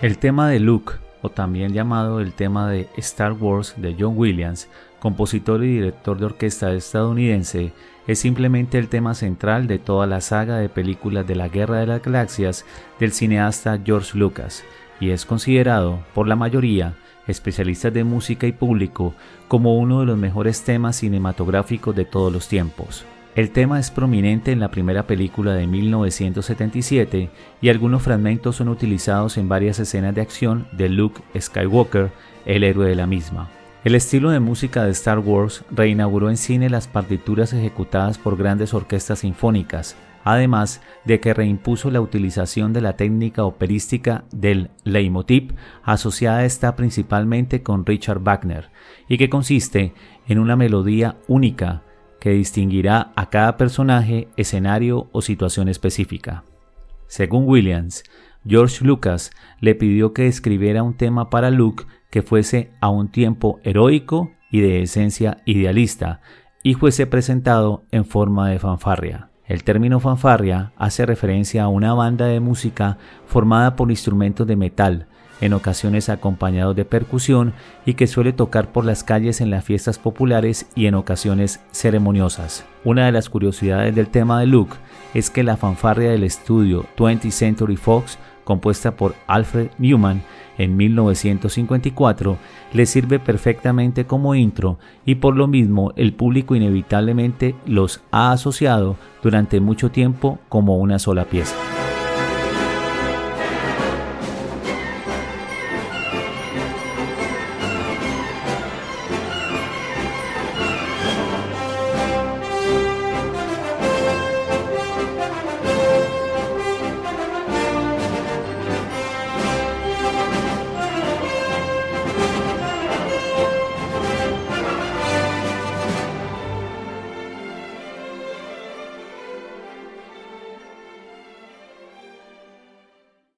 El tema de Luke, o también llamado el tema de Star Wars de John Williams, compositor y director de orquesta estadounidense, es simplemente el tema central de toda la saga de películas de la Guerra de las Galaxias del cineasta George Lucas, y es considerado por la mayoría, especialistas de música y público, como uno de los mejores temas cinematográficos de todos los tiempos. El tema es prominente en la primera película de 1977 y algunos fragmentos son utilizados en varias escenas de acción de Luke Skywalker, el héroe de la misma. El estilo de música de Star Wars reinauguró en cine las partituras ejecutadas por grandes orquestas sinfónicas, además de que reimpuso la utilización de la técnica operística del leitmotiv, asociada está principalmente con Richard Wagner, y que consiste en una melodía única que distinguirá a cada personaje, escenario o situación específica. Según Williams, George Lucas le pidió que escribiera un tema para Luke que fuese a un tiempo heroico y de esencia idealista, y fuese presentado en forma de fanfarria. El término fanfarria hace referencia a una banda de música formada por instrumentos de metal, en ocasiones acompañados de percusión y que suele tocar por las calles en las fiestas populares y en ocasiones ceremoniosas. Una de las curiosidades del tema de Luke es que la fanfarria del estudio 20th Century Fox, compuesta por Alfred Newman en 1954, le sirve perfectamente como intro y por lo mismo el público inevitablemente los ha asociado durante mucho tiempo como una sola pieza.